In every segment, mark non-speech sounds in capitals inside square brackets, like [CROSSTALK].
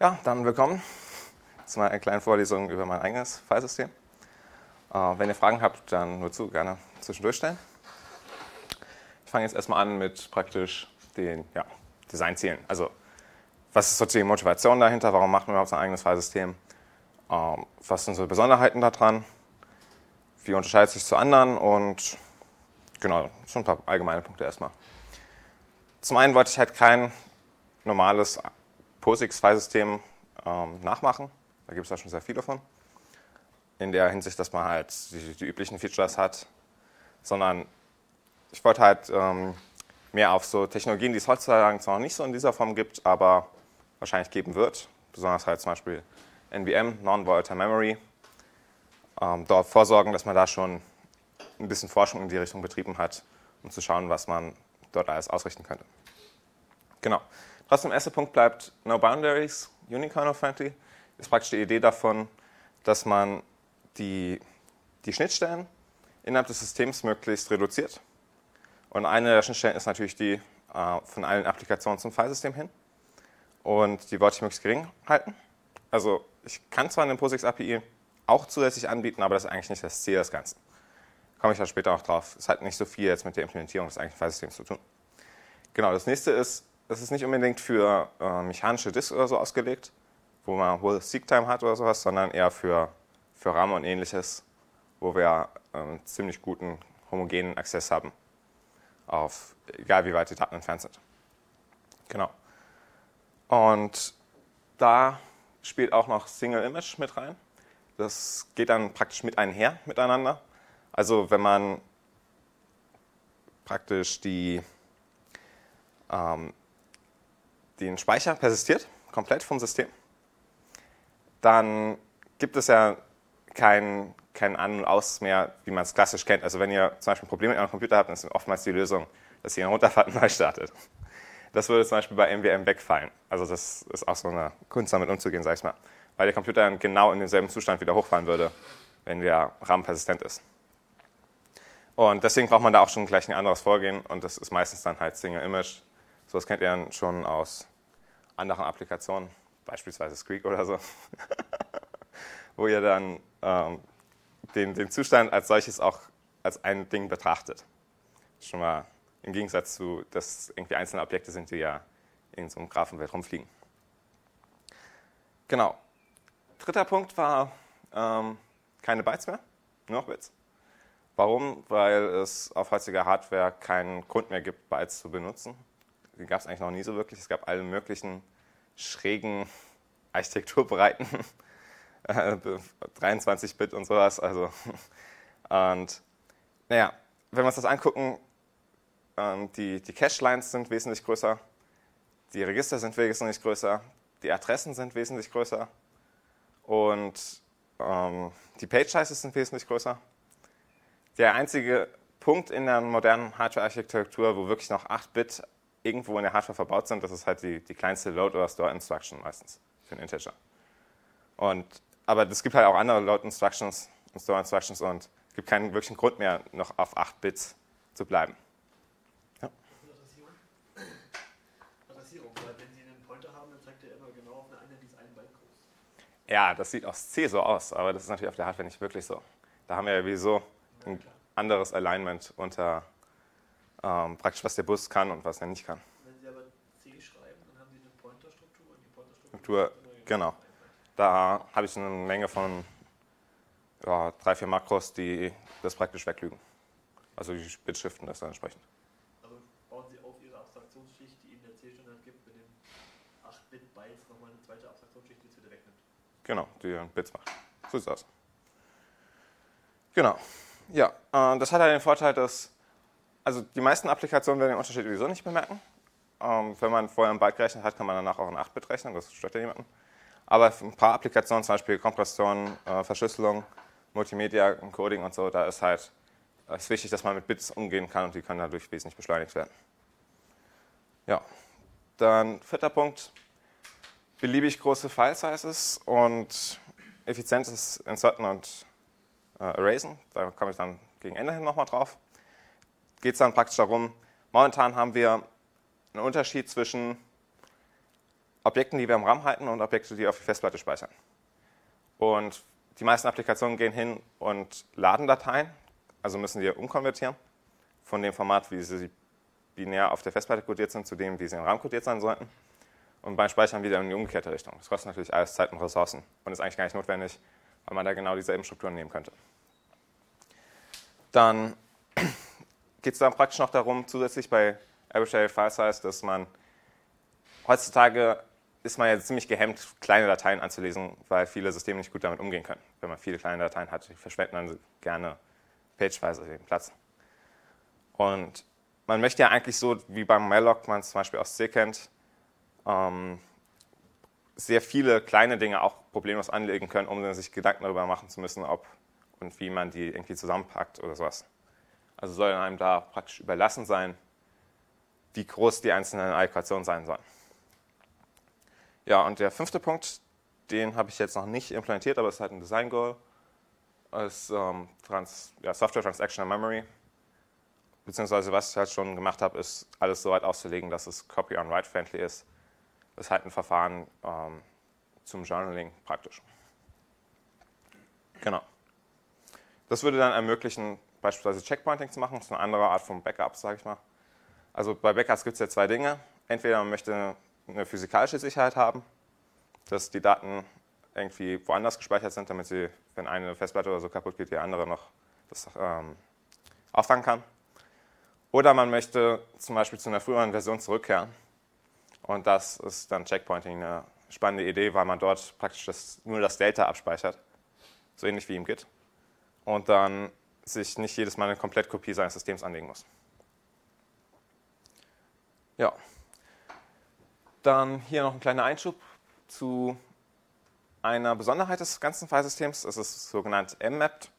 Ja, dann willkommen zu meiner kleinen Vorlesung über mein eigenes Filesystem. Äh, wenn ihr Fragen habt, dann nur zu, gerne zwischendurch stellen. Ich fange jetzt erstmal an mit praktisch den ja, Designzielen. Also, was ist sozusagen die Motivation dahinter? Warum macht man überhaupt sein eigenes Filesystem? Ähm, was sind so Besonderheiten daran? Wie unterscheidet es sich zu anderen? Und genau, schon ein paar allgemeine Punkte erstmal. Zum einen wollte ich halt kein normales POSIX-Filesystem ähm, nachmachen. Da gibt es ja schon sehr viele von. In der Hinsicht, dass man halt die, die üblichen Features hat. Sondern ich wollte halt ähm, mehr auf so Technologien, die es heutzutage zwar noch nicht so in dieser Form gibt, aber wahrscheinlich geben wird. Besonders halt zum Beispiel NVM, Non-Volatile Memory. Ähm, dort vorsorgen, dass man da schon ein bisschen Forschung in die Richtung betrieben hat, um zu schauen, was man dort alles ausrichten könnte. Genau. Trotzdem, erster Punkt bleibt No Boundaries, Unicorn-friendly. Ist praktisch die Idee davon, dass man die, die Schnittstellen innerhalb des Systems möglichst reduziert. Und eine der Schnittstellen ist natürlich die äh, von allen Applikationen zum Filesystem hin. Und die wollte ich möglichst gering halten. Also ich kann zwar eine POSIX API auch zusätzlich anbieten, aber das ist eigentlich nicht das Ziel des Ganzen. Komme ich da später noch drauf. Es hat nicht so viel jetzt mit der Implementierung des eigentlichen Filesystems zu tun. Genau, das nächste ist, das ist nicht unbedingt für äh, mechanische Disks oder so ausgelegt, wo man hohe Seek-Time hat oder sowas, sondern eher für, für RAM und ähnliches, wo wir äh, ziemlich guten homogenen Access haben, auf egal wie weit die Daten entfernt sind. Genau. Und da spielt auch noch Single Image mit rein. Das geht dann praktisch mit einher miteinander. Also wenn man praktisch die ähm, den Speicher persistiert, komplett vom System, dann gibt es ja kein, kein An- und Aus mehr, wie man es klassisch kennt. Also wenn ihr zum Beispiel ein Problem mit eurem Computer habt, dann ist oftmals die Lösung, dass ihr ihn runterfahrt und [LAUGHS] neu startet. Das würde zum Beispiel bei MWM wegfallen. Also das ist auch so eine Kunst, damit umzugehen, sag ich mal. Weil der Computer dann genau in denselben Zustand wieder hochfahren würde, wenn der RAM persistent ist. Und deswegen braucht man da auch schon gleich ein anderes Vorgehen und das ist meistens dann halt Single Image. So das kennt ihr schon aus anderen Applikationen, beispielsweise Squeak oder so, [LAUGHS] wo ihr dann ähm, den, den Zustand als solches auch als ein Ding betrachtet. Schon mal im Gegensatz zu, dass irgendwie einzelne Objekte sind, die ja in so einem Graphenwelt rumfliegen. Genau. Dritter Punkt war ähm, keine Bytes mehr, nur noch Bits. Warum? Weil es auf heutiger Hardware keinen Grund mehr gibt, Bytes zu benutzen gab es eigentlich noch nie so wirklich. Es gab alle möglichen schrägen [LAUGHS] Architekturbreiten, [LAUGHS] 23-Bit und sowas. Also, [LAUGHS] und naja, wenn wir uns das angucken, ähm, die, die Cache-Lines sind wesentlich größer, die Register sind wesentlich größer, die Adressen sind wesentlich größer und ähm, die Page-Sizes sind wesentlich größer. Der einzige Punkt in der modernen Hardware-Architektur, wo wirklich noch 8-Bit irgendwo in der Hardware verbaut sind, das ist halt die, die kleinste Load- oder Store-Instruction meistens für einen Integer. Und, aber es gibt halt auch andere Load-Instructions und Store-Instructions und es gibt keinen wirklichen Grund mehr, noch auf 8 Bits zu bleiben. Ja. Adressierung, weil wenn Sie einen Pointer haben, dann zeigt immer auf eine Einheit, die ist ein Byte groß. Ja, das sieht aus C so aus, aber das ist natürlich auf der Hardware nicht wirklich so. Da haben wir ja sowieso ein anderes Alignment unter ähm, praktisch, was der Bus kann und was er nicht kann. Wenn Sie aber C schreiben, dann haben Sie eine Pointerstruktur und die Pointerstruktur. Genau. Da habe ich eine Menge von ja, drei, vier Makros, die das praktisch weglügen. Also die Bitschriften das dann entsprechend. Also bauen Sie auf Ihre Abstraktionsschicht, die Ihnen der C-Standard gibt, mit den 8-Bit-Bytes nochmal eine zweite Abstraktionsschicht, die es wieder wegnimmt. Genau, die Bits macht. So sieht es aus. Genau. Ja, äh, das hat halt den Vorteil, dass also die meisten Applikationen werden den Unterschied sowieso nicht bemerken. Ähm, wenn man vorher ein Byte gerechnet hat, kann man danach auch ein 8-Bit rechnen, das stört ja niemanden. Aber ein paar Applikationen, zum Beispiel Kompression, äh, Verschlüsselung, Multimedia, Coding und so, da ist halt ist wichtig, dass man mit Bits umgehen kann und die können dadurch wesentlich beschleunigt werden. Ja, dann vierter Punkt, beliebig große File-Sizes und effizientes Inserten und äh, Erasen. Da komme ich dann gegen Ende hin nochmal drauf geht es dann praktisch darum, momentan haben wir einen Unterschied zwischen Objekten, die wir im RAM halten und Objekte, die auf die Festplatte speichern. Und die meisten Applikationen gehen hin und laden Dateien, also müssen die umkonvertieren von dem Format, wie sie binär auf der Festplatte codiert sind, zu dem, wie sie im RAM codiert sein sollten. Und beim Speichern wieder in die umgekehrte Richtung. Das kostet natürlich alles Zeit und Ressourcen und ist eigentlich gar nicht notwendig, weil man da genau dieselben Strukturen nehmen könnte. Dann geht es dann praktisch noch darum, zusätzlich bei Arbitrary File Size, dass man heutzutage ist man ja ziemlich gehemmt, kleine Dateien anzulesen, weil viele Systeme nicht gut damit umgehen können. Wenn man viele kleine Dateien hat, verschwenden dann gerne pageweise den Platz. Und man möchte ja eigentlich so, wie beim Malloc man zum Beispiel aus C kennt, ähm, sehr viele kleine Dinge auch problemlos anlegen können, um sich Gedanken darüber machen zu müssen, ob und wie man die irgendwie zusammenpackt oder sowas. Also soll einem da praktisch überlassen sein, wie groß die einzelnen Allokationen sein sollen. Ja, und der fünfte Punkt, den habe ich jetzt noch nicht implementiert, aber es ist halt ein Design Goal, ist ähm, Trans, ja, Software Transactional Memory. Beziehungsweise was ich halt schon gemacht habe, ist alles so weit auszulegen, dass es Copy-on-Write-friendly ist. Das ist halt ein Verfahren ähm, zum Journaling praktisch. Genau. Das würde dann ermöglichen, beispielsweise Checkpointing zu machen. Das ist eine andere Art von Backup, sage ich mal. Also bei Backups gibt es ja zwei Dinge. Entweder man möchte eine physikalische Sicherheit haben, dass die Daten irgendwie woanders gespeichert sind, damit sie, wenn eine Festplatte oder so kaputt geht, die andere noch das ähm, auffangen kann. Oder man möchte zum Beispiel zu einer früheren Version zurückkehren. Und das ist dann Checkpointing eine spannende Idee, weil man dort praktisch das, nur das Delta abspeichert, so ähnlich wie im Git und dann sich nicht jedes Mal eine Komplettkopie seines Systems anlegen muss. Ja. Dann hier noch ein kleiner Einschub zu einer Besonderheit des ganzen Filesystems. Das ist sogenannt M-Mapped.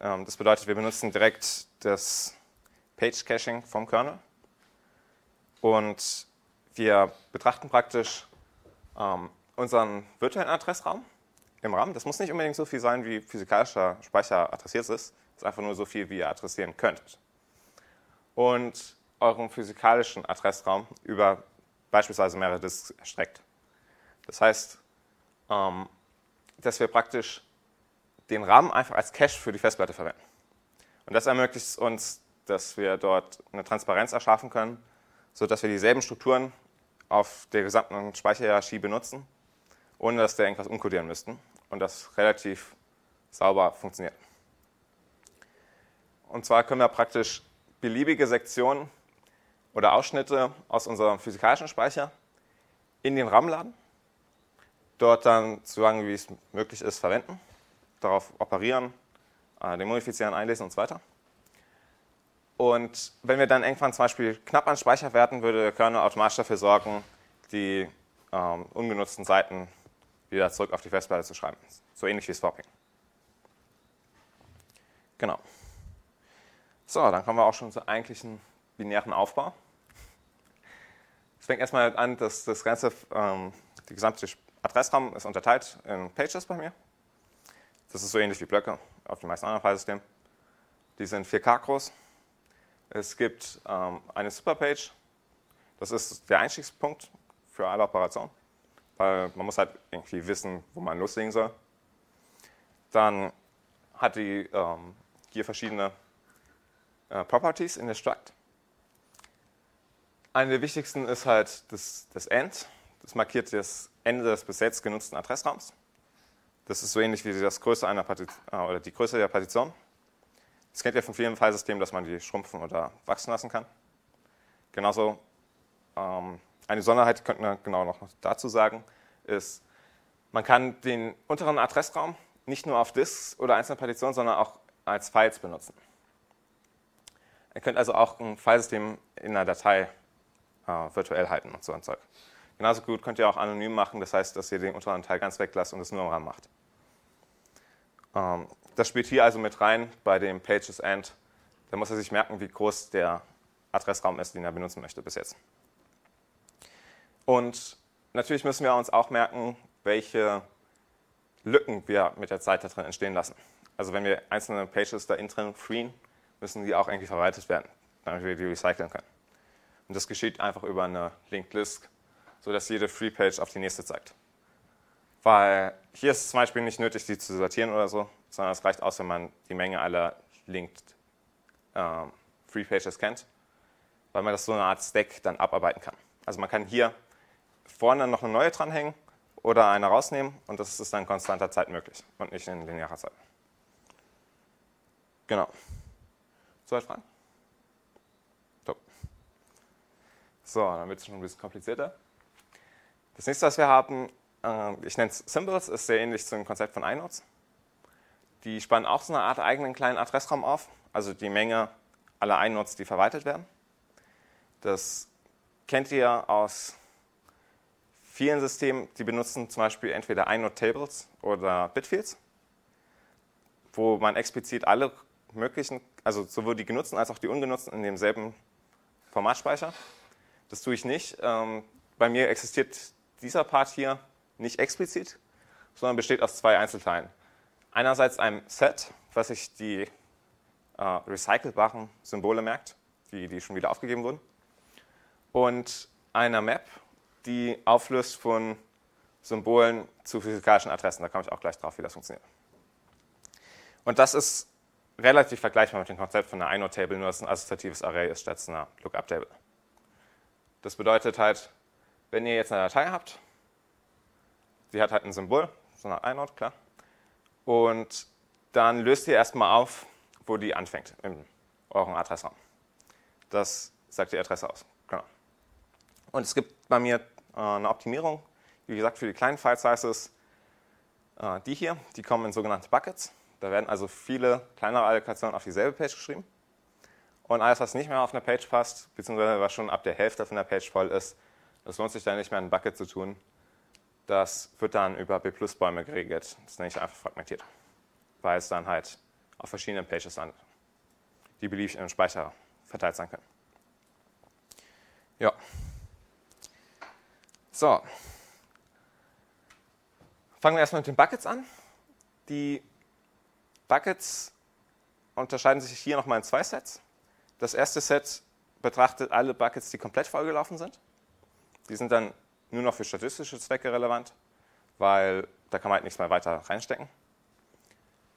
Ähm, das bedeutet, wir benutzen direkt das Page-Caching vom Kernel. Und wir betrachten praktisch ähm, unseren virtuellen Adressraum im RAM. Das muss nicht unbedingt so viel sein, wie physikalischer Speicher adressiert ist. Das ist einfach nur so viel, wie ihr adressieren könntet. Und euren physikalischen Adressraum über beispielsweise mehrere Disks erstreckt. Das heißt, ähm, dass wir praktisch den RAM einfach als Cache für die Festplatte verwenden. Und das ermöglicht es uns, dass wir dort eine Transparenz erschaffen können, sodass wir dieselben Strukturen auf der gesamten Speicherhierarchie benutzen, ohne dass wir irgendwas umkodieren müssten und das relativ sauber funktioniert. Und zwar können wir praktisch beliebige Sektionen oder Ausschnitte aus unserem physikalischen Speicher in den RAM laden, dort dann so lange wie es möglich ist verwenden, darauf operieren, äh, demodifizieren, einlesen und so weiter. Und wenn wir dann irgendwann zum Beispiel knapp an Speicher werden, würde der Kernel automatisch dafür sorgen, die ähm, ungenutzten Seiten wieder zurück auf die Festplatte zu schreiben. So ähnlich wie Swapping. Genau. So, dann kommen wir auch schon zum eigentlichen binären Aufbau. Es fängt erstmal an, dass das ganze, ähm, die gesamte Adressraum ist unterteilt in Pages bei mir. Das ist so ähnlich wie Blöcke auf den meisten anderen Filesystemen. Die sind 4K groß. Es gibt ähm, eine Superpage. Das ist der Einstiegspunkt für alle Operationen weil man muss halt irgendwie wissen, wo man loslegen soll. Dann hat die ähm, hier verschiedene äh, Properties in der Struct. Eine der wichtigsten ist halt das, das End. Das markiert das Ende des bis jetzt genutzten Adressraums. Das ist so ähnlich wie das Größe einer Partition, äh, oder die Größe der Partition. Das kennt ihr von vielen Filesystemen, dass man die schrumpfen oder wachsen lassen kann. Genauso ähm, eine Besonderheit könnten wir genau noch dazu sagen, ist, man kann den unteren Adressraum nicht nur auf Disks oder einzelne Partitionen, sondern auch als Files benutzen. Ihr könnt also auch ein Filesystem in einer Datei äh, virtuell halten und so ein Zeug. Genauso gut könnt ihr auch anonym machen, das heißt, dass ihr den unteren Teil ganz weglasst und es nur im RAM macht. Ähm, das spielt hier also mit rein bei dem Pages End. Da muss er sich merken, wie groß der Adressraum ist, den er benutzen möchte bis jetzt. Und natürlich müssen wir uns auch merken, welche Lücken wir mit der Zeit da drin entstehen lassen. Also wenn wir einzelne Pages da drin freeen, müssen die auch irgendwie verwaltet werden, damit wir die recyceln können. Und das geschieht einfach über eine Linked List, sodass jede Free-Page auf die nächste zeigt. Weil hier ist es zum Beispiel nicht nötig, die zu sortieren oder so, sondern es reicht aus, wenn man die Menge aller Linked ähm, Free Pages kennt, weil man das so eine Art Stack dann abarbeiten kann. Also man kann hier vorne noch eine neue dranhängen oder eine rausnehmen und das ist dann konstanter Zeit möglich und nicht in linearer Zeit. Genau. Soweit Fragen? Top. So, dann wird es schon ein bisschen komplizierter. Das nächste, was wir haben, äh, ich nenne es Symbols, ist sehr ähnlich zum Konzept von iNodes. Die spannen auch so eine Art eigenen kleinen Adressraum auf, also die Menge aller iNodes, die verwaltet werden. Das kennt ihr aus vielen Systemen, die benutzen zum Beispiel entweder inode-Tables oder Bitfields, wo man explizit alle möglichen, also sowohl die genutzten als auch die ungenutzten in demselben Format speichert. Das tue ich nicht. Ähm, bei mir existiert dieser Part hier nicht explizit, sondern besteht aus zwei Einzelteilen. Einerseits einem Set, was sich die äh, recycelbaren Symbole merkt, die, die schon wieder aufgegeben wurden, und einer Map, die auflöst von Symbolen zu physikalischen Adressen. Da komme ich auch gleich drauf, wie das funktioniert. Und das ist relativ vergleichbar mit dem Konzept von einer inode-Table, nur dass ein assoziatives Array ist statt einer Lookup-Table. Das bedeutet halt, wenn ihr jetzt eine Datei habt, die hat halt ein Symbol, so eine inode, klar, und dann löst ihr erstmal auf, wo die anfängt in eurem Adressraum. Das sagt die Adresse aus. Genau. Und es gibt bei mir äh, eine Optimierung, wie gesagt, für die kleinen File-Sizes, äh, die hier, die kommen in sogenannte Buckets. Da werden also viele kleinere Allokationen auf dieselbe Page geschrieben. Und alles, was nicht mehr auf eine Page passt, beziehungsweise was schon ab der Hälfte von der Page voll ist, das lohnt sich dann nicht mehr in ein Bucket zu tun. Das wird dann über B-Plus-Bäume geregelt. Das nenne ich einfach fragmentiert, weil es dann halt auf verschiedenen Pages landet, die beliebig im Speicher verteilt sein können. Ja. So. Fangen wir erstmal mit den Buckets an. Die Buckets unterscheiden sich hier nochmal in zwei Sets. Das erste Set betrachtet alle Buckets, die komplett vollgelaufen sind. Die sind dann nur noch für statistische Zwecke relevant, weil da kann man halt nichts mehr weiter reinstecken.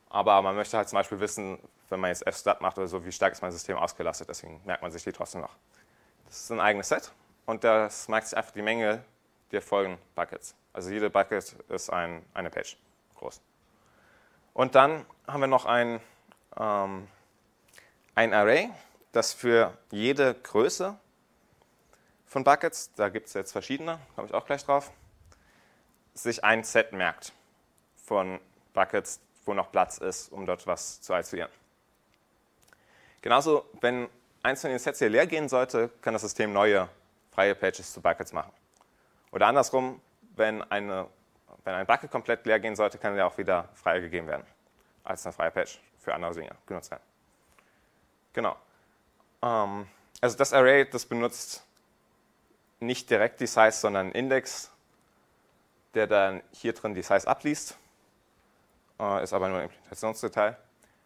Aber man möchte halt zum Beispiel wissen, wenn man jetzt F-Stat macht oder so, wie stark ist mein System ausgelastet. Deswegen merkt man sich die trotzdem noch. Das ist ein eigenes Set und das merkt sich einfach die Menge der folgenden Buckets. Also jede Bucket ist ein, eine Page groß. Und dann haben wir noch ein, ähm, ein Array, das für jede Größe von Buckets, da gibt es jetzt verschiedene, komme ich auch gleich drauf, sich ein Set merkt von Buckets, wo noch Platz ist, um dort was zu isolieren. Genauso, wenn eins von den Sets hier leer gehen sollte, kann das System neue freie Pages zu Buckets machen. Oder andersrum, wenn, eine, wenn ein Bucket komplett leer gehen sollte, kann er auch wieder freigegeben werden als eine freie Page für andere Dinge genutzt werden. Genau. Ähm, also das Array, das benutzt nicht direkt die Size, sondern einen Index, der dann hier drin die Size abliest. Äh, ist aber nur ein Implementationsdetail.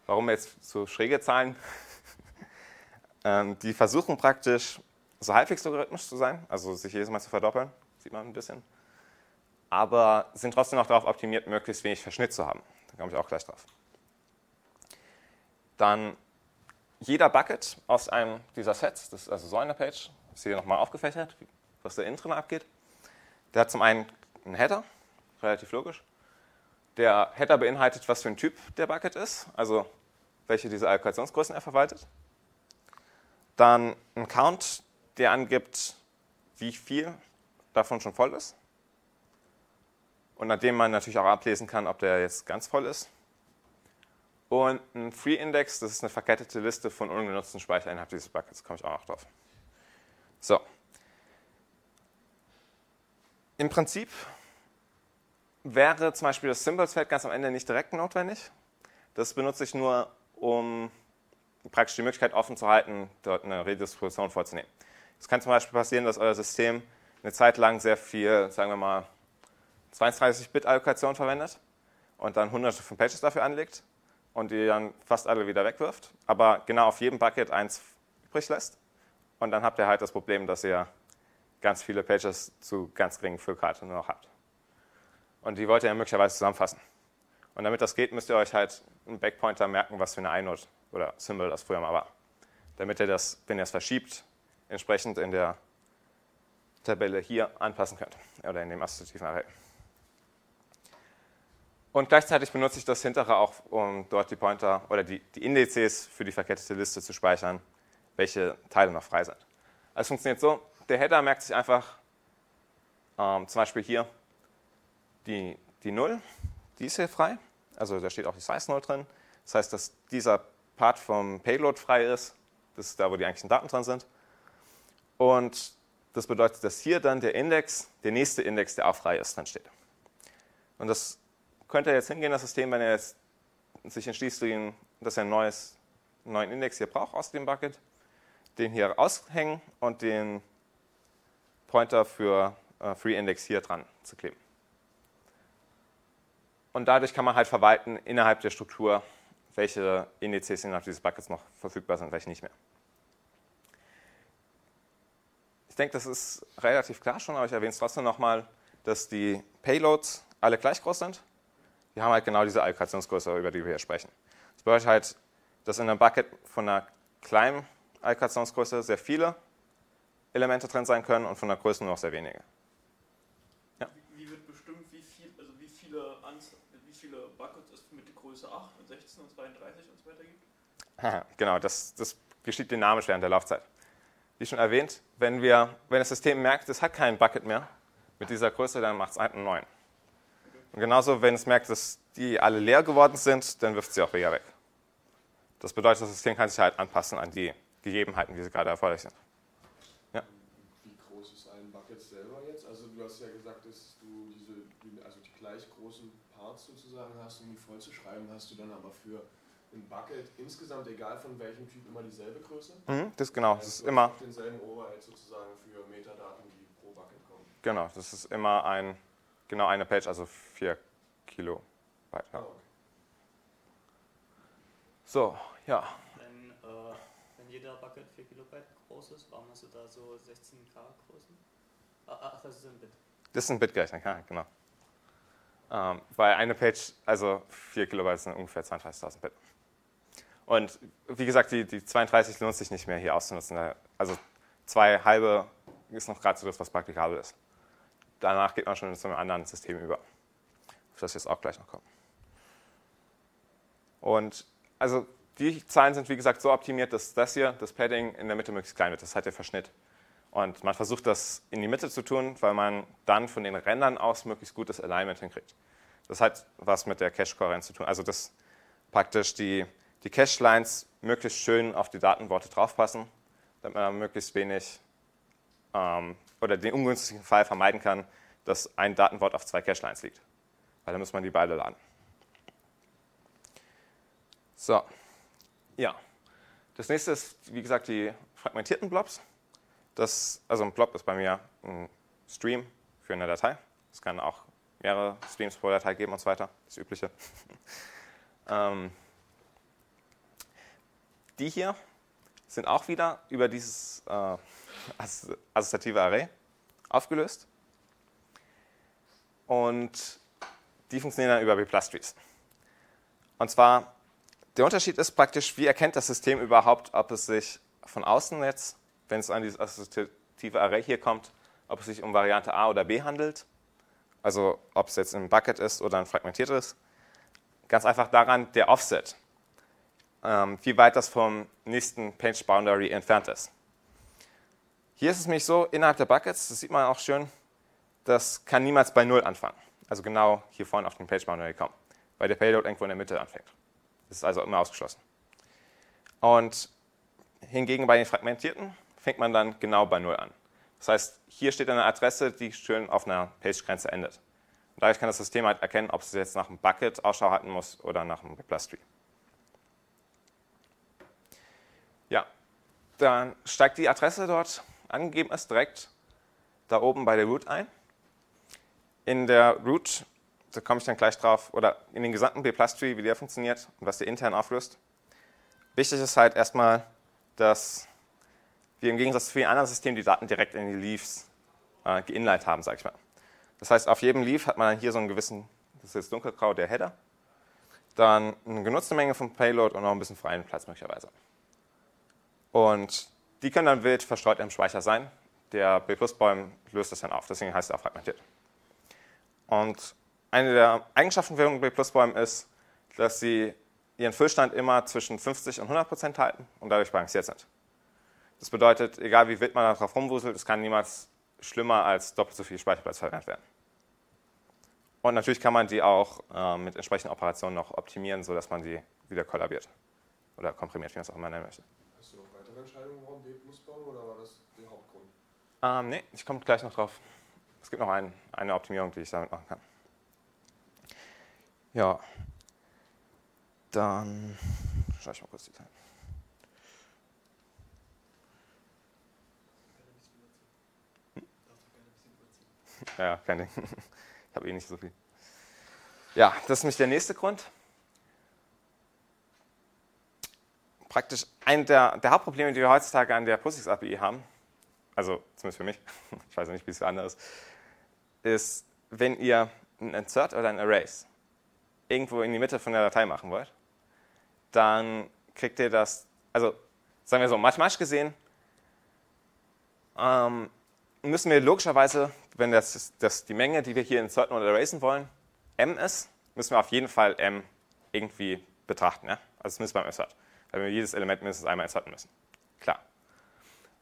Warum jetzt so schräge Zahlen? [LAUGHS] ähm, die versuchen praktisch so halbwegs logarithmisch zu sein, also sich jedes Mal zu verdoppeln, sieht man ein bisschen. Aber sind trotzdem noch darauf optimiert, möglichst wenig Verschnitt zu haben. Da komme ich auch gleich drauf. Dann jeder Bucket aus einem dieser Sets, das ist also so eine Page, ist hier nochmal aufgefächert, was der Intro abgeht. Der hat zum einen einen Header, relativ logisch. Der Header beinhaltet, was für ein Typ der Bucket ist, also welche dieser Allokationsgrößen er verwaltet. Dann ein Count, der angibt, wie viel davon schon voll ist. Und an dem man natürlich auch ablesen kann, ob der jetzt ganz voll ist. Und ein Free Index, das ist eine verkettete Liste von ungenutzten Speicher innerhalb dieses Buckets, komme ich auch noch drauf. So, im Prinzip wäre zum Beispiel das Symbols-Feld ganz am Ende nicht direkt notwendig. Das benutze ich nur, um praktisch die Möglichkeit offen zu halten, dort eine Redistribution vorzunehmen. Es kann zum Beispiel passieren, dass euer System eine Zeit lang sehr viel, sagen wir mal, 32-Bit-Allokation verwendet und dann hunderte von Pages dafür anlegt und die dann fast alle wieder wegwirft, aber genau auf jedem Bucket eins übrig lässt. Und dann habt ihr halt das Problem, dass ihr ganz viele Pages zu ganz geringen Füllkarte nur noch habt. Und die wollt ihr ja möglicherweise zusammenfassen. Und damit das geht, müsst ihr euch halt einen Backpointer merken, was für eine Inode oder Symbol das früher mal war. Damit ihr das, wenn ihr es verschiebt, entsprechend in der Tabelle hier anpassen könnt oder in dem assoziativen Array. Und gleichzeitig benutze ich das hintere auch, um dort die Pointer oder die, die Indizes für die verkettete Liste zu speichern, welche Teile noch frei sind. Also es funktioniert so, der Header merkt sich einfach ähm, zum Beispiel hier die, die 0, die ist hier frei. Also da steht auch die Size 0 drin. Das heißt, dass dieser Part vom Payload frei ist. Das ist da, wo die eigentlichen Daten drin sind. Und das bedeutet, dass hier dann der Index, der nächste Index, der auch frei ist, drin steht. Und das könnte jetzt hingehen, das System, wenn er jetzt sich entschließt, dass er ein neues, einen neuen Index hier braucht aus dem Bucket, den hier raushängen und den Pointer für äh, Free Index hier dran zu kleben. Und dadurch kann man halt verwalten innerhalb der Struktur, welche Indizes innerhalb dieses Buckets noch verfügbar sind, welche nicht mehr. Ich denke, das ist relativ klar schon, aber ich erwähne es trotzdem nochmal, dass die Payloads alle gleich groß sind. Die haben halt genau diese Allokationsgröße, über die wir hier sprechen. Das bedeutet halt, dass in einem Bucket von einer kleinen Allokationsgröße sehr viele Elemente drin sein können und von der Größe nur noch sehr wenige. Ja. Wie, wird bestimmt, wie, viel, also wie, viele wie viele Buckets es mit der Größe 8 und 16 und 32 und so weiter gibt? [LAUGHS] genau, das, das geschieht dynamisch während der Laufzeit. Wie schon erwähnt, wenn, wir, wenn das System merkt, es hat keinen Bucket mehr mit dieser Größe, dann macht es einen neuen. Und genauso, wenn es merkt, dass die alle leer geworden sind, dann wirft sie auch wieder weg. Das bedeutet, das System kann sich halt anpassen an die Gegebenheiten, wie sie gerade erforderlich sind. Ja. Wie groß ist ein Bucket selber jetzt? Also du hast ja gesagt, dass du diese, also die gleich großen Parts sozusagen hast, um die voll zu schreiben, hast du dann aber für ein Bucket insgesamt, egal von welchem Typ, immer dieselbe Größe? Mhm, das genau, das ist immer denselben Overhead sozusagen für Metadaten, die pro Bucket kommen. Genau, das ist immer ein genau eine Page, also 4 Kilobyte. Ja. Oh, okay. So, ja. Wenn, äh, wenn jeder Bucket 4 Kilobyte groß ist, warum hast du da so 16K Größen? Ah, ach, das ist ein Bit. Das ist ein Bit gerechnet, ja, genau. Ähm, weil eine Page, also 4 Kilobyte sind ungefähr 32.000 Bit. Und wie gesagt, die, die 32 lohnt sich nicht mehr hier auszunutzen. Also zwei halbe ist noch gerade so das, was praktikabel ist. Danach geht man schon zu einem anderen System über, auf das jetzt auch gleich noch kommen. Und also die Zahlen sind wie gesagt so optimiert, dass das hier, das Padding, in der Mitte möglichst klein wird. Das hat der Verschnitt. Und man versucht das in die Mitte zu tun, weil man dann von den Rändern aus möglichst gutes Alignment hinkriegt. Das hat was mit der Cache-Kohärenz zu tun. Also dass praktisch die, die Cache-Lines möglichst schön auf die Datenworte draufpassen, damit man möglichst wenig ähm, oder den ungünstigen Fall vermeiden kann, dass ein Datenwort auf zwei Cache-Lines liegt. Weil dann muss man die beide laden. So, ja. Das nächste ist, wie gesagt, die fragmentierten Blobs. Das, also ein Blob ist bei mir ein Stream für eine Datei. Es kann auch mehrere Streams pro Datei geben und so weiter, das Übliche. [LAUGHS] ähm, die hier sind auch wieder über dieses äh, assoziative Array aufgelöst. Und die funktionieren dann über B-Plus-Trees. Und zwar der Unterschied ist praktisch, wie erkennt das System überhaupt, ob es sich von außen jetzt, wenn es an dieses assoziative Array hier kommt, ob es sich um Variante A oder B handelt, also ob es jetzt ein Bucket ist oder ein fragmentiertes. Ganz einfach daran der Offset, ähm, wie weit das vom nächsten Page Boundary entfernt ist. Hier ist es nämlich so, innerhalb der Buckets, das sieht man auch schön, das kann niemals bei Null anfangen. Also genau hier vorne auf den Page Boundary kommen, weil der Payload irgendwo in der Mitte anfängt. Das ist also immer ausgeschlossen. Und hingegen bei den fragmentierten fängt man dann genau bei Null an. Das heißt, hier steht eine Adresse, die schön auf einer Page-Grenze endet. Und dadurch kann das System halt erkennen, ob es jetzt nach einem Bucket Ausschau halten muss oder nach einem Plus-Tree. Ja, dann steigt die Adresse dort angegeben ist, direkt da oben bei der Root ein. In der Root da komme ich dann gleich drauf, oder in den gesamten B-Plus-Tree, wie der funktioniert und was der intern auflöst. Wichtig ist halt erstmal, dass wir im Gegensatz zu vielen anderen Systemen die Daten direkt in die Leaves äh, geinline haben, sag ich mal. Das heißt, auf jedem Leaf hat man hier so einen gewissen, das ist jetzt dunkelgrau, der Header, dann eine genutzte Menge vom Payload und noch ein bisschen freien Platz möglicherweise. Und die können dann wild verstreut im Speicher sein. Der B-Plus-Bäum löst das dann auf, deswegen heißt er auch fragmentiert. Und eine der Eigenschaften von B-Plus-Bäumen ist, dass sie ihren Füllstand immer zwischen 50 und 100 Prozent halten und dadurch balanciert sind. Das bedeutet, egal wie wild man darauf rumwuselt, es kann niemals schlimmer als doppelt so viel Speicherplatz verwendet werden. Und natürlich kann man die auch äh, mit entsprechenden Operationen noch optimieren, sodass man die wieder kollabiert oder komprimiert, wie man es auch immer nennen möchte. Entscheidungen, warum B plus bauen oder war das der Hauptgrund? Ähm, nee, ich komme gleich noch drauf. Es gibt noch ein, eine Optimierung, die ich damit machen kann. Ja, dann schaue ich mal kurz die Zeit. Ja, kein Ding. [LAUGHS] Ich habe eh nicht so viel. Ja, das ist nämlich der nächste Grund. Praktisch ein der, der Hauptprobleme, die wir heutzutage an der POSIX API haben, also zumindest für mich, [LAUGHS] ich weiß nicht, wie es für andere ist, ist, wenn ihr ein Insert oder ein Erase irgendwo in die Mitte von der Datei machen wollt, dann kriegt ihr das, also sagen wir so, mathematisch gesehen, ähm, müssen wir logischerweise, wenn das, das die Menge, die wir hier inserten oder erasen wollen, m ist, müssen wir auf jeden Fall m irgendwie betrachten. Ja? Also zumindest beim Insert, weil wir jedes Element mindestens einmal inserten müssen. Klar.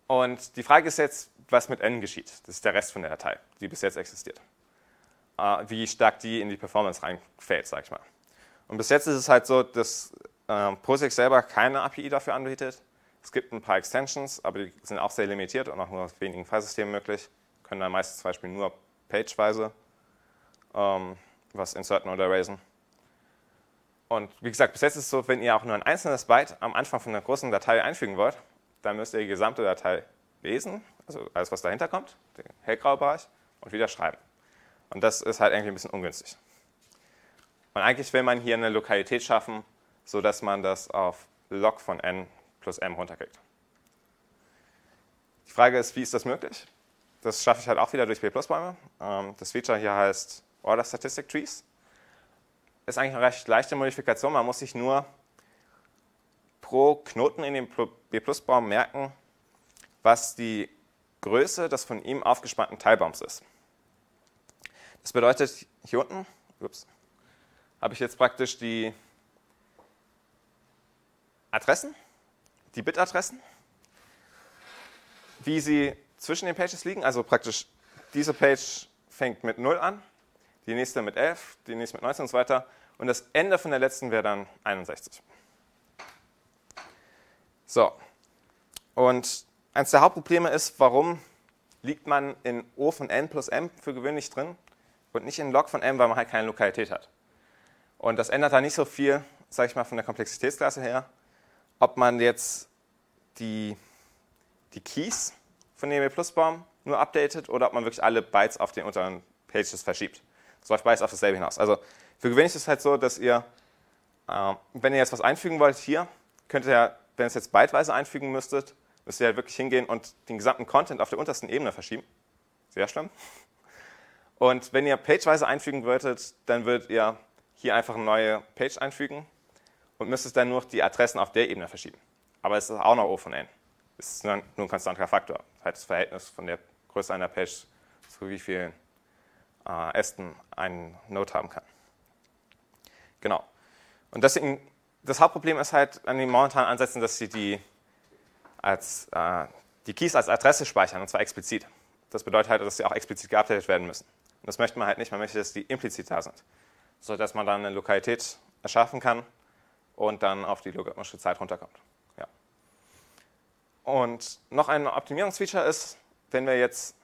Und die Frage ist jetzt, was mit n geschieht. Das ist der Rest von der Datei, die bis jetzt existiert. Äh, wie stark die in die Performance reinfällt, sag ich mal. Und bis jetzt ist es halt so, dass äh, POSIX selber keine API dafür anbietet. Es gibt ein paar Extensions, aber die sind auch sehr limitiert und auch nur auf wenigen Filesystemen möglich. Können dann meistens zum Beispiel nur pageweise ähm, was inserten oder erasen. Und wie gesagt, bis jetzt ist es so, wenn ihr auch nur ein einzelnes Byte am Anfang von einer großen Datei einfügen wollt, dann müsst ihr die gesamte Datei lesen, also alles, was dahinter kommt, den hellgrauen Bereich, und wieder schreiben. Und das ist halt eigentlich ein bisschen ungünstig. Und eigentlich will man hier eine Lokalität schaffen, sodass man das auf log von n plus m runterkriegt. Die Frage ist, wie ist das möglich? Das schaffe ich halt auch wieder durch B-Plus-Bäume. Ähm, das Feature hier heißt Order Statistic Trees. Ist eigentlich eine recht leichte Modifikation. Man muss sich nur pro Knoten in dem B-Plus-Baum merken, was die Größe des von ihm aufgespannten Teilbaums ist. Das bedeutet, hier unten ups, habe ich jetzt praktisch die Adressen die Bitadressen, wie sie zwischen den Pages liegen. Also praktisch diese Page fängt mit 0 an, die nächste mit 11, die nächste mit 19 und so weiter. Und das Ende von der letzten wäre dann 61. So. Und eines der Hauptprobleme ist, warum liegt man in O von n plus m für gewöhnlich drin und nicht in log von m, weil man halt keine Lokalität hat. Und das ändert da nicht so viel, sage ich mal, von der Komplexitätsklasse her ob man jetzt die, die Keys von dem E-Plus-Baum nur updatet oder ob man wirklich alle Bytes auf den unteren Pages verschiebt. Das läuft beides auf dasselbe hinaus. Also für gewöhnlich ist es halt so, dass ihr, äh, wenn ihr jetzt was einfügen wollt hier, könnt ihr, wenn ihr es jetzt byteweise einfügen müsstet, müsst ihr halt wirklich hingehen und den gesamten Content auf der untersten Ebene verschieben. Sehr schlimm. [LAUGHS] Und wenn ihr pageweise einfügen wolltet, dann würdet ihr hier einfach eine neue Page einfügen und müsstest dann nur die Adressen auf der Ebene verschieben. Aber es ist auch noch O von n. Es ist nur ein konstanter Faktor. Das Verhältnis von der Größe einer Page zu wie vielen Ästen ein Node haben kann. Genau. Und deswegen, das Hauptproblem ist halt an den momentanen Ansätzen, dass sie die, als, äh, die Keys als Adresse speichern, und zwar explizit. Das bedeutet halt, dass sie auch explizit geupdatet werden müssen. Und das möchte man halt nicht, man möchte, dass die implizit da sind. Sodass man dann eine Lokalität erschaffen kann, und dann auf die logarithmische Zeit runterkommt. Ja. Und noch ein Optimierungsfeature ist, wenn wir jetzt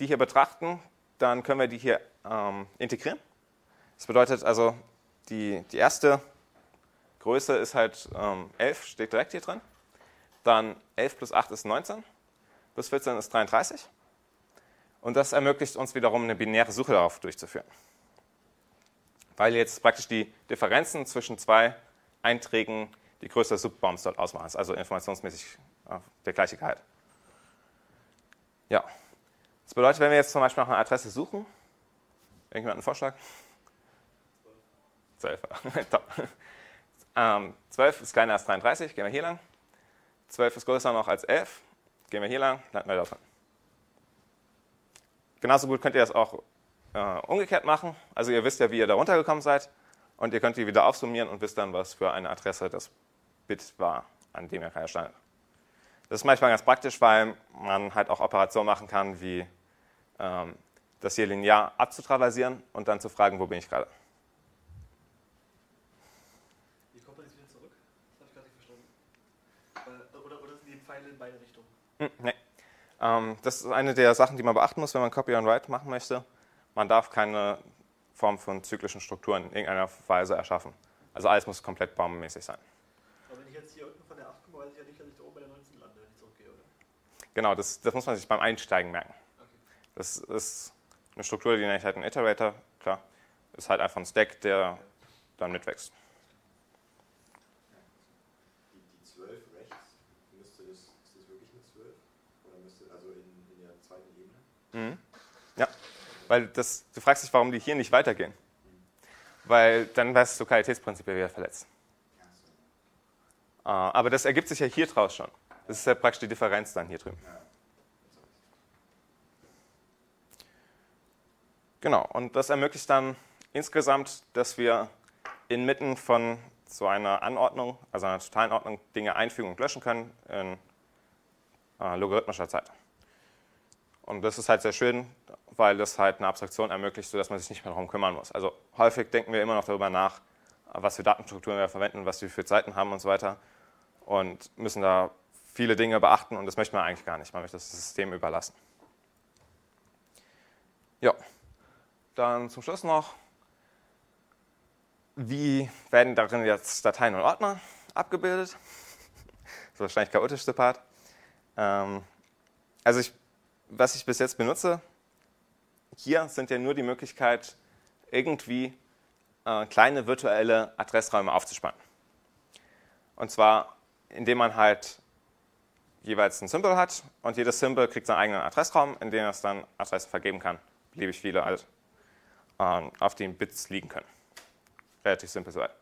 die hier betrachten, dann können wir die hier ähm, integrieren. Das bedeutet also, die, die erste Größe ist halt ähm, 11, steht direkt hier drin. Dann 11 plus 8 ist 19, plus 14 ist 33. Und das ermöglicht uns wiederum eine binäre Suche darauf durchzuführen. Weil jetzt praktisch die Differenzen zwischen zwei Einträgen die Größe des Subbaums dort ausmachen. also informationsmäßig der gleiche Gehalt. Ja. Das bedeutet, wenn wir jetzt zum Beispiel nach einer Adresse suchen, irgendjemand einen Vorschlag? 12. [LAUGHS] Top. Ähm, 12 ist kleiner als 33, gehen wir hier lang. 12 ist größer noch als 11, gehen wir hier lang, landen wir da drin. Genauso gut könnt ihr das auch äh, umgekehrt machen. Also ihr wisst ja, wie ihr da runtergekommen seid und ihr könnt die wieder aufsummieren und wisst dann, was für eine Adresse das Bit war, an dem ihr gerade standet. Das ist manchmal ganz praktisch, weil man halt auch Operationen machen kann, wie ähm, das hier linear abzutraversieren und dann zu fragen, wo bin ich gerade. Wie kommt man jetzt wieder zurück? Das habe ich gerade nicht verstanden. Oder, oder sind die Pfeile in beide Richtungen? Hm, nee. Ähm, das ist eine der Sachen, die man beachten muss, wenn man Copy on Write machen möchte. Man darf keine Form von zyklischen Strukturen in irgendeiner Weise erschaffen. Also alles muss komplett baummäßig sein. Aber wenn ich jetzt hier unten von der 8 komme, weiß ich ja nicht, dass ich da oben bei der 19 lande, wenn ich zurückgehe, oder? Genau, das, das muss man sich beim Einsteigen merken. Das ist eine Struktur, die nennt halt ein Iterator, klar. Das ist halt einfach ein Stack, der dann mitwächst. Die, die 12 rechts, müsste das, ist das wirklich eine 12? Oder müsste, also in, der zweiten Ebene? Mhm. Ja, weil das, du fragst dich, warum die hier nicht weitergehen. Weil dann wäre das Lokalitätsprinzip wieder verletzt. Ja. Äh, Aber das ergibt sich ja hier draus schon. Das ist ja praktisch die Differenz dann hier drüben. Genau, und das ermöglicht dann insgesamt, dass wir inmitten von so einer Anordnung, also einer totalen Ordnung, Dinge einfügen und löschen können in äh, logarithmischer Zeit. Und das ist halt sehr schön, weil das halt eine Abstraktion ermöglicht, sodass man sich nicht mehr darum kümmern muss. Also häufig denken wir immer noch darüber nach, was für Datenstrukturen wir verwenden, was wir für Zeiten haben und so weiter. Und müssen da viele Dinge beachten und das möchte man eigentlich gar nicht. Man möchte das System überlassen. Ja. Dann zum Schluss noch, wie werden darin jetzt Dateien und Ordner abgebildet? Das ist wahrscheinlich der chaotischste Part. Ähm, also ich, was ich bis jetzt benutze, hier sind ja nur die Möglichkeit, irgendwie äh, kleine virtuelle Adressräume aufzuspannen. Und zwar, indem man halt jeweils ein Symbol hat und jedes Symbol kriegt seinen eigenen Adressraum, in dem es dann Adressen vergeben kann, beliebig viele halt auf den Bits liegen können. Relativ simpel soweit.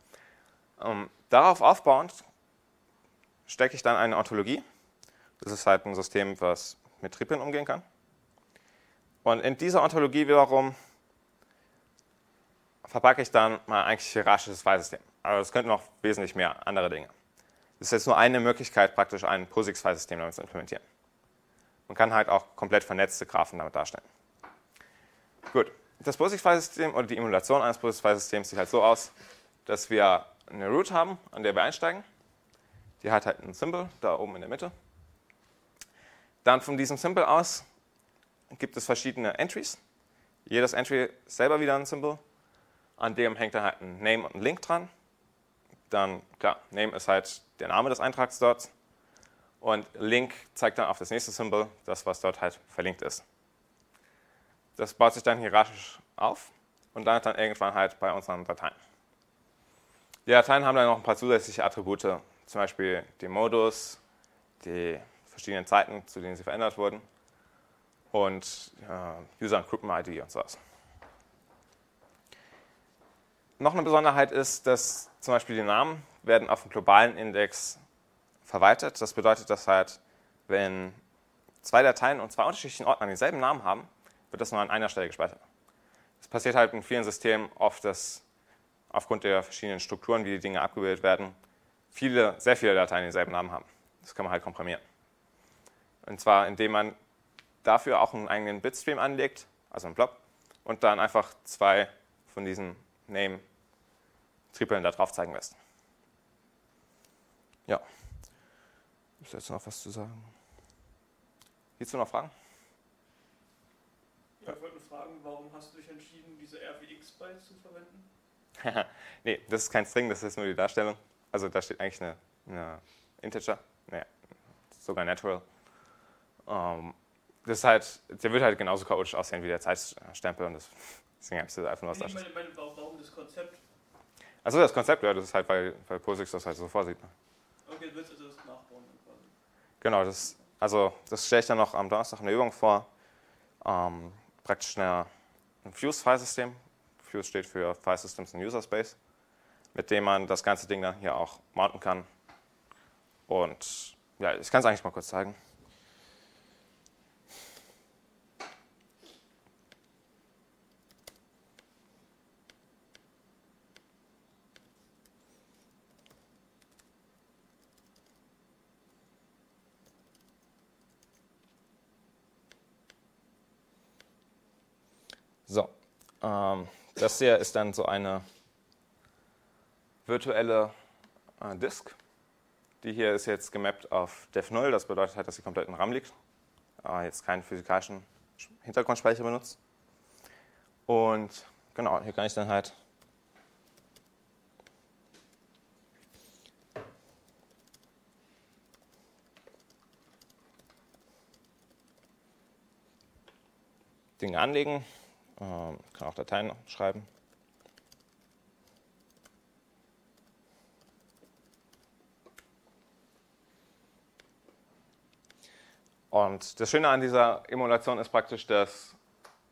Ähm, darauf aufbauend stecke ich dann eine Ontologie. Das ist halt ein System, was mit Tripeln umgehen kann. Und in dieser Ontologie wiederum verpacke ich dann mein eigentlich hierarchisches Filesystem. Aber es könnten noch wesentlich mehr andere Dinge. Das ist jetzt nur eine Möglichkeit, praktisch ein POSIX-Filesystem damit zu implementieren. Man kann halt auch komplett vernetzte Graphen damit darstellen. Gut, das POSIX-Filesystem oder die Emulation eines POSIX-Filesystems sieht halt so aus, dass wir eine Root haben, an der wir einsteigen. Die hat halt ein Symbol da oben in der Mitte. Dann von diesem Symbol aus gibt es verschiedene Entries. Jedes Entry selber wieder ein Symbol. An dem hängt dann halt ein Name und ein Link dran. Dann, klar, Name ist halt der Name des Eintrags dort. Und Link zeigt dann auf das nächste Symbol, das, was dort halt verlinkt ist. Das baut sich dann hierarchisch auf und landet dann irgendwann halt bei unseren Dateien. Die Dateien haben dann noch ein paar zusätzliche Attribute, zum Beispiel den Modus, die verschiedenen Zeiten, zu denen sie verändert wurden und äh, User- und Gruppen-ID und sowas. Noch eine Besonderheit ist, dass zum Beispiel die Namen werden auf dem globalen Index verwaltet. Das bedeutet, dass halt, wenn zwei Dateien und zwei unterschiedlichen Ordner denselben Namen haben, wird das nur an einer Stelle gespeichert. Das passiert halt in vielen Systemen oft, dass aufgrund der verschiedenen Strukturen, wie die Dinge abgebildet werden, viele, sehr viele Dateien denselben Namen haben. Das kann man halt komprimieren. Und zwar, indem man dafür auch einen eigenen Bitstream anlegt, also einen Blob, und dann einfach zwei von diesen Name-Tripeln da drauf zeigen lässt. Ja. Ist jetzt noch was zu sagen? Hierzu noch Fragen? Ja, ich wollte fragen, warum hast du dich entschieden, diese RWX-Bytes zu verwenden? [LAUGHS] nee, das ist kein String, das ist nur die Darstellung. Also da steht eigentlich eine, eine Integer, naja, sogar Natural. Ähm, das ist halt, der wird halt genauso chaotisch aussehen wie der Zeitstempel und das, [LAUGHS] deswegen habe ich das einfach nur was Nee, ich meine, meine, warum das Konzept? Also das Konzept, ja, das ist halt, weil, weil POSIX das halt so vorsieht. Ne? Okay, du willst also das nachbauen quasi. Genau, das, also das stelle ich dann noch am Donnerstag in der Übung vor. ähm, praktisch eine, ein Fuse-Filesystem. Fuse steht für File Systems in User Space, mit dem man das ganze Ding dann hier auch mounten kann. Und ja, ich kann es eigentlich mal kurz zeigen. So, ähm, das hier ist dann so eine virtuelle äh, Disk. Die hier ist jetzt gemappt auf Dev0, das bedeutet halt, dass sie komplett in RAM liegt. Äh, jetzt keinen physikalischen Hintergrundspeicher benutzt. Und genau, hier kann ich dann halt Dinge anlegen. Ähm, kann auch Dateien schreiben. Und das Schöne an dieser Emulation ist praktisch, dass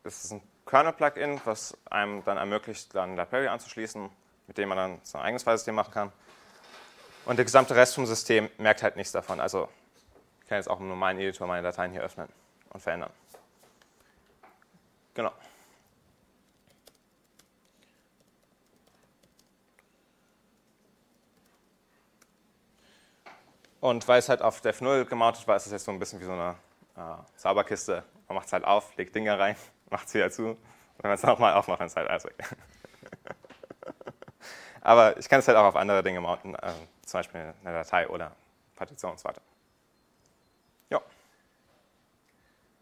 es ist ein Kernel-Plugin, was einem dann ermöglicht, dann Library anzuschließen, mit dem man dann sein eigenes Filesystem machen kann. Und der gesamte Rest vom System merkt halt nichts davon. Also ich kann jetzt auch im normalen Editor meine Dateien hier öffnen und verändern. Genau. Und weil es halt auf Dev 0 gemountet war, ist es jetzt so ein bisschen wie so eine äh, Zauberkiste. Man macht es halt auf, legt Dinge rein, [LAUGHS] macht es wieder zu. Und wenn man es nochmal aufmacht, dann ist halt alles weg. [LAUGHS] Aber ich kann es halt auch auf andere Dinge mounten, äh, zum Beispiel eine Datei oder Partition und so weiter. Ja.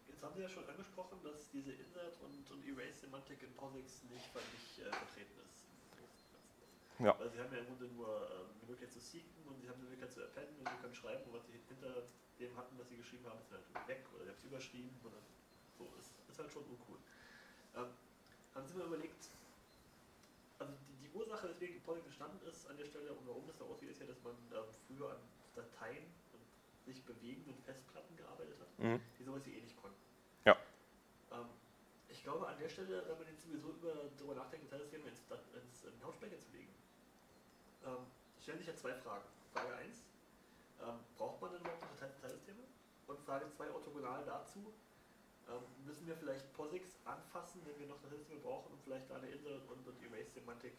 Jetzt haben Sie ja schon angesprochen, dass diese Insert- und, und Erase-Semantik in POSIX nicht völlig äh, vertreten ist. Ja. Weil Sie haben ja im Grunde nur ähm, eine Möglichkeit zu seeken und Sie haben eine Möglichkeit zu appenden und Sie können schreiben und was Sie hinter dem hatten, was Sie geschrieben haben, ist natürlich weg oder Sie haben es überschrieben oder so. Ist, ist halt schon uncool. Ähm, haben Sie mal überlegt, also die, die Ursache, weswegen POSIX entstanden ist an der Stelle und warum das so aussieht, ist ja, dass man ähm, früher an Dateien und sich bewegenden Festplatten gearbeitet hat, Mhm. die sowas hier eh nicht konnten. Ja. Ähm, ich glaube, an der Stelle, wenn man jetzt sowieso über, darüber nachdenkt, Dateisysteme ins, ins, ins Hauptspeicher zu legen, ähm, stellen sich ja zwei Fragen. Frage 1, ähm, braucht man denn überhaupt noch Datei- Dateisysteme? Und Frage 2, orthogonal dazu, ähm, müssen wir vielleicht POSIX anfassen, wenn wir noch Dateisysteme brauchen, um vielleicht eine Insert- und, und Erase-Semantik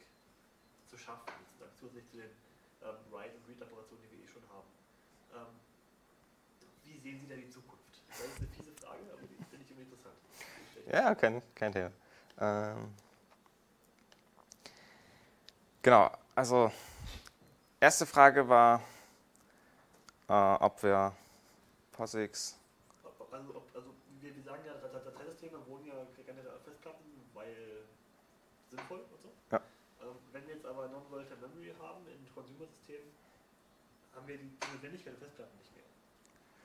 zu schaffen, sozusagen zusätzlich zu den ähm, Write- und Read-Operationen, die wir eh schon haben. Ähm, wie sehen Sie da die Zukunft? Das ist eine fiese Frage, aber die finde ich irgendwie interessant. Die Ja, kein, kein Thema. Ähm, genau, also erste Frage war, äh, ob wir POSIX, Also, also wir, wir sagen ja, Dat- Dateisysteme wurden ja auf Festplatten, weil sinnvoll und so. Ja. Ähm, wenn wir jetzt aber Non-Volatile Memory haben in Consumer-Systemen, haben wir die, Notwendigkeit der Festplatten nicht mehr.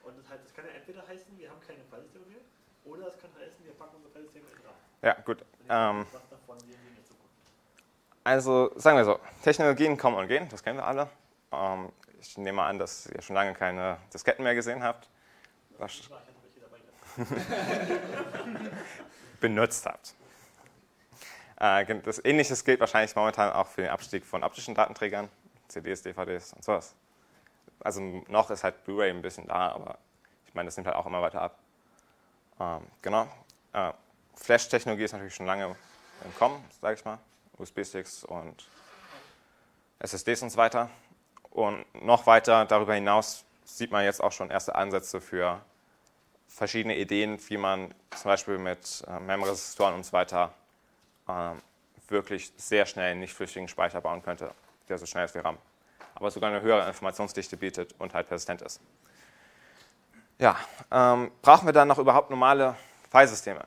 Und das, heißt, das kann ja entweder heißen, wir haben keine Filesysteme mehr, oder es kann heißen, wir packen unsere Filesysteme in RAM. ja gut, ähm, was davon wir. Also sagen wir so, Technologien kommen und gehen, das kennen wir alle. Ähm, ich nehme an, dass ihr schon lange keine Disketten mehr gesehen habt, was [LAUGHS] benutzt habt. Äh, das Ähnliches gilt wahrscheinlich momentan auch für den Abstieg von optischen Datenträgern, CDs, DVDs und sowas. Also noch ist halt Blu-ray ein bisschen da, aber ich meine, das nimmt halt auch immer weiter ab. Ähm, genau. Äh, Flash-Technologie ist natürlich schon lange im Kommen, sage ich mal. USB-Sticks und SSDs und so weiter. Und noch weiter darüber hinaus sieht man jetzt auch schon erste Ansätze für verschiedene Ideen, wie man zum Beispiel mit äh, Memory-Resistoren und so weiter ähm, wirklich sehr schnell nicht flüchtigen Speicher bauen könnte, der so schnell ist wie RAM, aber sogar eine höhere Informationsdichte bietet und halt persistent ist. Ja, ähm, brauchen wir dann noch überhaupt normale Filesysteme?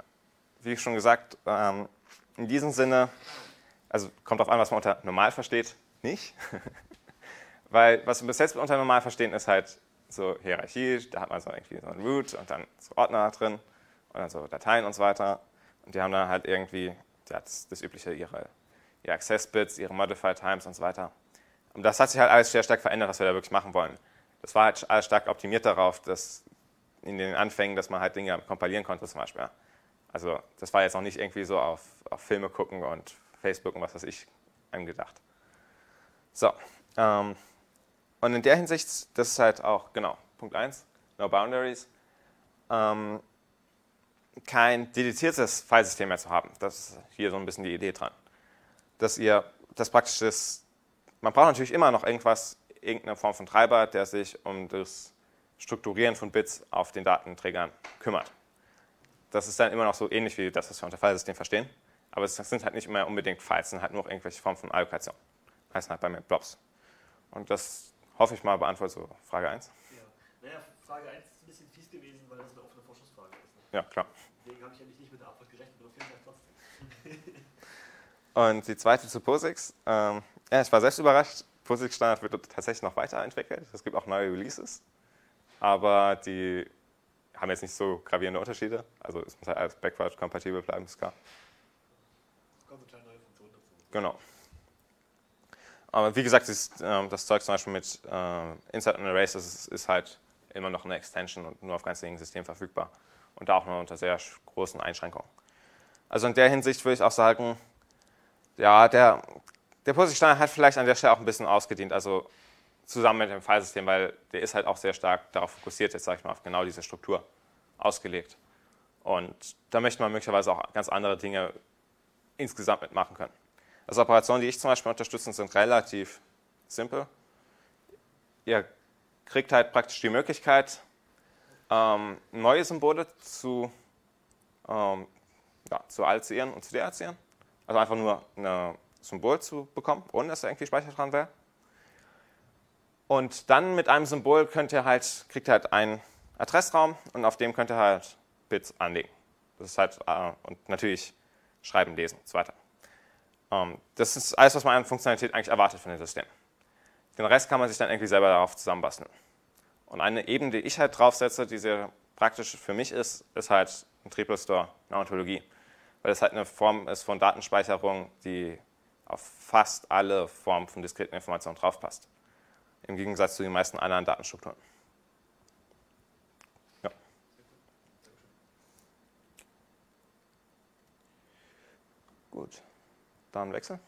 Wie schon gesagt, ähm, in diesem Sinne, also kommt auf an, was man unter normal versteht, nicht. [LAUGHS] Weil was wir bis jetzt unter normal verstehen, ist halt so Hierarchie, da hat man so irgendwie so ein Root und dann so Ordner drin und dann so Dateien und so weiter. Und die haben dann halt irgendwie das, das übliche, ihre, ihre Access-Bits, ihre Modified Times und so weiter. Und das hat sich halt alles sehr stark verändert, was wir da wirklich machen wollen. Das war halt alles stark optimiert darauf, dass in den Anfängen, dass man halt Dinge kompilieren konnte zum Beispiel. Also das war jetzt noch nicht irgendwie so auf, auf Filme gucken und Facebook und was weiß ich angedacht. So, ähm, und in der Hinsicht, das ist halt auch, genau, Punkt 1, No Boundaries, ähm, kein dediziertes Filesystem mehr zu haben. Das ist hier so ein bisschen die Idee dran. Dass ihr das praktisch ist, man braucht natürlich immer noch irgendwas, irgendeine Form von Treiber, der sich um das Strukturieren von Bits auf den Datenträgern kümmert. Das ist dann immer noch so ähnlich wie das, was wir unter Filesystem verstehen. Aber es sind halt nicht immer unbedingt Files, es sind halt nur irgendwelche Formen von Allokation. Heißen halt bei mir Blobs. Und das hoffe ich mal beantwortet so Frage 1. Ja. Naja, Frage 1 ist ein bisschen fies gewesen, weil das eine offene Forschungsfrage ist. Ne? Ja, klar. Deswegen habe ich eigentlich nicht mit der Antwort gerechnet, aber vielen Dank trotzdem. [LAUGHS] Und die zweite zu POSIX. Ähm, ja, ich war selbst überrascht. POSIX Standard wird tatsächlich noch weiterentwickelt. Es gibt auch neue Releases. Aber die haben jetzt nicht so gravierende Unterschiede. Also es muss halt alles backward-kompatibel bleiben, ist klar. Es kommt eine kleine neue Funktion dazu. Genau. Aber wie gesagt, das, ähm, das Zeug zum Beispiel mit ähm, Insert and Erase, ist, ist halt immer noch eine Extension und nur auf ganz wenigen Systemen verfügbar. Und da auch nur unter sehr großen Einschränkungen. Also in der Hinsicht würde ich auch sagen, ja, der, der POSIX-Standard hat vielleicht an der Stelle auch ein bisschen ausgedient, also zusammen mit dem Filesystem, weil der ist halt auch sehr stark darauf fokussiert, jetzt sage ich mal, auf genau diese Struktur ausgelegt. Und da möchte man möglicherweise auch ganz andere Dinge insgesamt mitmachen können. Also Operationen, die ich zum Beispiel unterstütze, sind relativ simpel. Ihr kriegt halt praktisch die Möglichkeit, ähm, neue Symbole zu, ähm, ja, zu allozieren und zu deallozieren. Also einfach nur ein Symbol zu bekommen, ohne dass da irgendwie Speicher dran wäre. Und dann mit einem Symbol könnt ihr halt, kriegt ihr halt einen Adressraum und auf dem könnt ihr halt Bits anlegen. Das ist halt, äh, und natürlich schreiben, lesen und so weiter. Ähm, das ist alles, was man an Funktionalität eigentlich erwartet von dem System. Den Rest kann man sich dann irgendwie selber darauf zusammenbasteln. Und eine Ebene, die ich halt draufsetze, die sehr praktisch für mich ist, ist halt ein Triple Store, eine Ontologie. Weil es halt eine Form ist von Datenspeicherung, die auf fast alle Formen von diskreten Informationen draufpasst. Im Gegensatz zu den meisten anderen Datenstrukturen. Ja. Gut. Dann Wechsel.